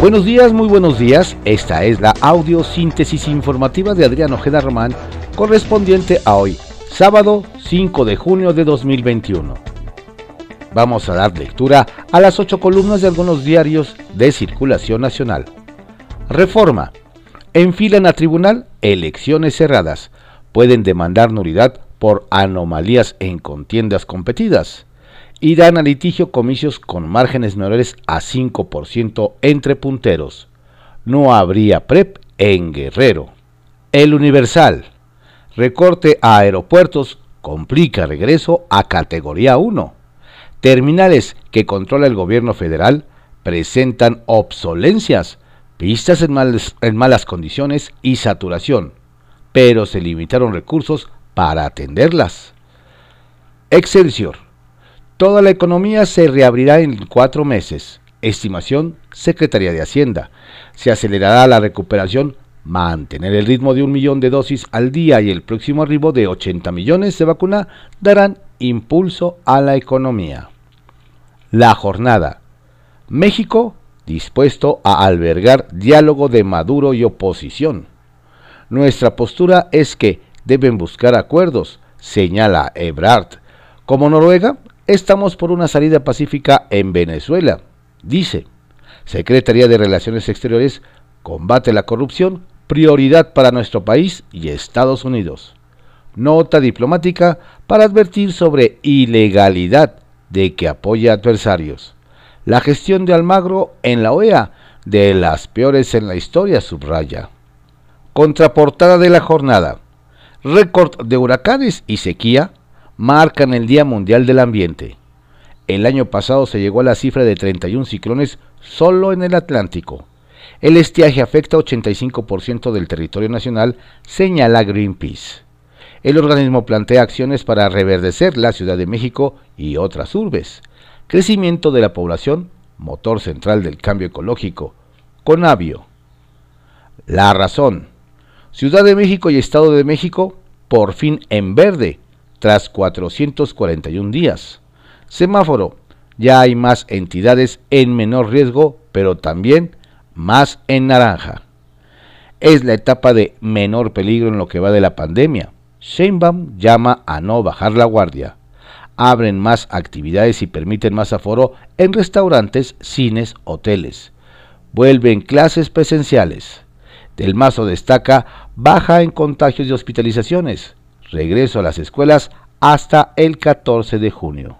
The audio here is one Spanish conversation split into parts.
Buenos días, muy buenos días. Esta es la audio síntesis informativa de Adrián Ojeda Román, correspondiente a hoy, sábado 5 de junio de 2021. Vamos a dar lectura a las ocho columnas de algunos diarios de circulación nacional. Reforma. Enfilan a tribunal elecciones cerradas. Pueden demandar nulidad por anomalías en contiendas competidas irán a litigio comicios con márgenes menores a 5% entre punteros. No habría PREP en Guerrero. El Universal. Recorte a aeropuertos complica regreso a categoría 1. Terminales que controla el gobierno federal presentan obsolencias, pistas en, en malas condiciones y saturación, pero se limitaron recursos para atenderlas. Excelsior Toda la economía se reabrirá en cuatro meses. Estimación Secretaría de Hacienda. Se acelerará la recuperación, mantener el ritmo de un millón de dosis al día y el próximo arribo de 80 millones de vacuna darán impulso a la economía. La jornada. México dispuesto a albergar diálogo de Maduro y oposición. Nuestra postura es que deben buscar acuerdos, señala Ebrard. Como Noruega, Estamos por una salida pacífica en Venezuela, dice. Secretaría de Relaciones Exteriores combate la corrupción, prioridad para nuestro país y Estados Unidos. Nota diplomática para advertir sobre ilegalidad de que apoya adversarios. La gestión de Almagro en la OEA, de las peores en la historia, subraya. Contraportada de la jornada. Récord de huracanes y sequía marcan el Día Mundial del Ambiente. El año pasado se llegó a la cifra de 31 ciclones solo en el Atlántico. El estiaje afecta 85% del territorio nacional, señala Greenpeace. El organismo plantea acciones para reverdecer la Ciudad de México y otras urbes. Crecimiento de la población, motor central del cambio ecológico. Conavio. La razón. Ciudad de México y Estado de México por fin en verde tras 441 días. Semáforo. Ya hay más entidades en menor riesgo, pero también más en naranja. Es la etapa de menor peligro en lo que va de la pandemia. Sheinbaum llama a no bajar la guardia. Abren más actividades y permiten más aforo en restaurantes, cines, hoteles. Vuelven clases presenciales. Del Mazo destaca baja en contagios y hospitalizaciones regreso a las escuelas hasta el 14 de junio.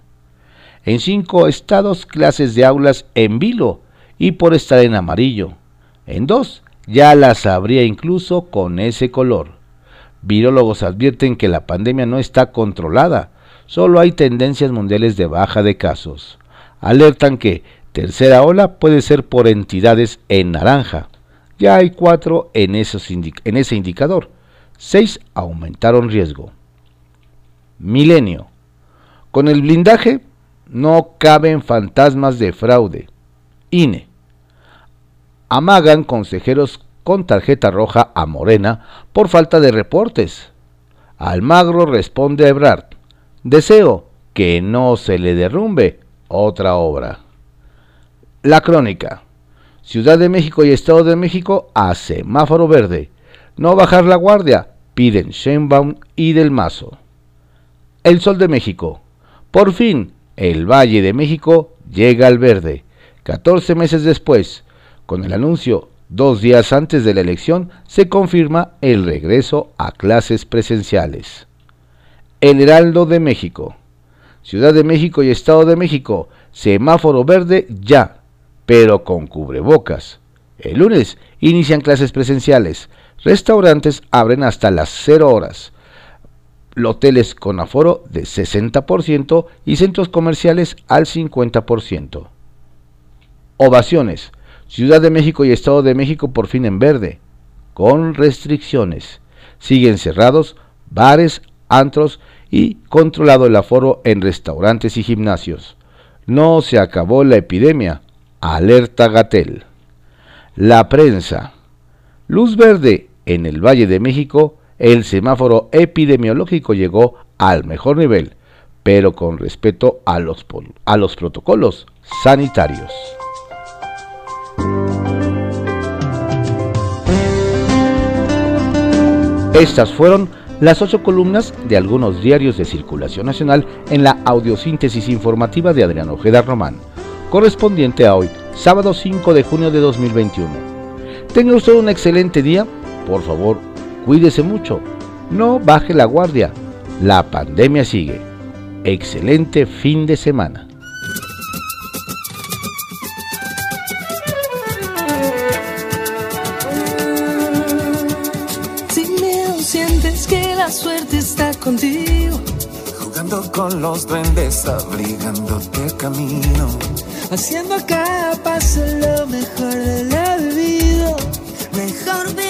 En cinco estados, clases de aulas en vilo y por estar en amarillo. En dos, ya las habría incluso con ese color. Virólogos advierten que la pandemia no está controlada, solo hay tendencias mundiales de baja de casos. Alertan que tercera ola puede ser por entidades en naranja. Ya hay cuatro en, en ese indicador 6 aumentaron riesgo. Milenio. Con el blindaje no caben fantasmas de fraude. INE. Amagan consejeros con tarjeta roja a Morena por falta de reportes. Almagro responde a Ebrard. Deseo que no se le derrumbe otra obra. La crónica. Ciudad de México y Estado de México a semáforo verde. No bajar la guardia, piden Sheinbaum y Del Mazo. El Sol de México. Por fin, el Valle de México llega al verde. 14 meses después, con el anuncio dos días antes de la elección, se confirma el regreso a clases presenciales. El Heraldo de México. Ciudad de México y Estado de México, semáforo verde ya, pero con cubrebocas. El lunes inician clases presenciales. Restaurantes abren hasta las 0 horas. Hoteles con aforo de 60% y centros comerciales al 50%. Ovaciones. Ciudad de México y Estado de México por fin en verde, con restricciones. Siguen cerrados bares, antros y controlado el aforo en restaurantes y gimnasios. No se acabó la epidemia. Alerta Gatel. La prensa. Luz verde en el Valle de México, el semáforo epidemiológico llegó al mejor nivel, pero con respeto a los, a los protocolos sanitarios. Estas fueron las ocho columnas de algunos diarios de circulación nacional en la audiosíntesis informativa de Adrián Ojeda Román, correspondiente a hoy, sábado 5 de junio de 2021. Tenga usted un excelente día por favor, cuídese mucho, no baje la guardia, la pandemia sigue. Excelente fin de semana. suerte está contigo. Jugando con los duendes, abrigándote el camino. Haciendo cada paso lo mejor de la vida. Mejor vivir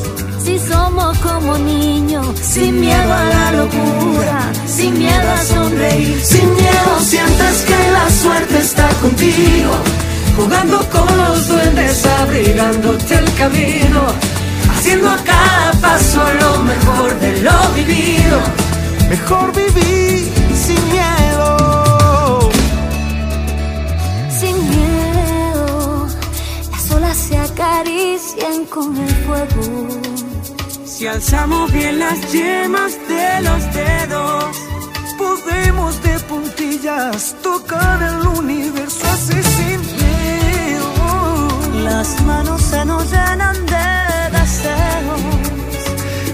Si somos como niños, sin miedo a la locura, sin miedo a sonreír, sin miedo sientes que la suerte está contigo jugando con los duendes, abrigándote el camino, haciendo a cada paso lo mejor de lo vivido. Mejor vivir sin miedo. Sin miedo, las olas se acarician con el fuego. Si alzamos bien las yemas de los dedos, podemos de puntillas tocar el universo así sin las manos se nos llenan de deseos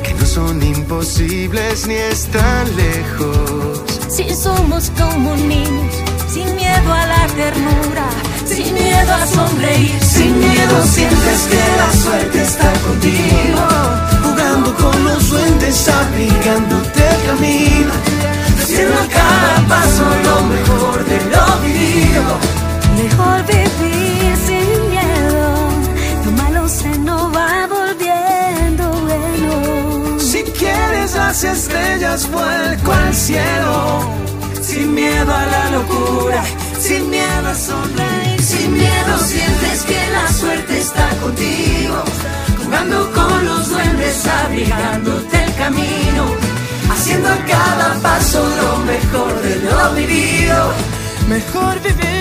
que no son imposibles ni están lejos. Si somos como niños, sin miedo a la ternura, sin miedo a sonreír, sin miedo sientes que la suerte está contigo, con los duendes, abrigándote el camino, haciendo a cada paso lo mejor de lo vivido. Mejor vivir sin se nos va volviendo bueno. Si quieres las estrellas, vuelco al cielo. Sin miedo a la locura, sin miedo a sonreír, sin miedo sientes Mejor vivir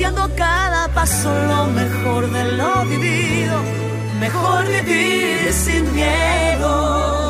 Cada paso lo mejor de lo vivido, mejor vivir sin miedo.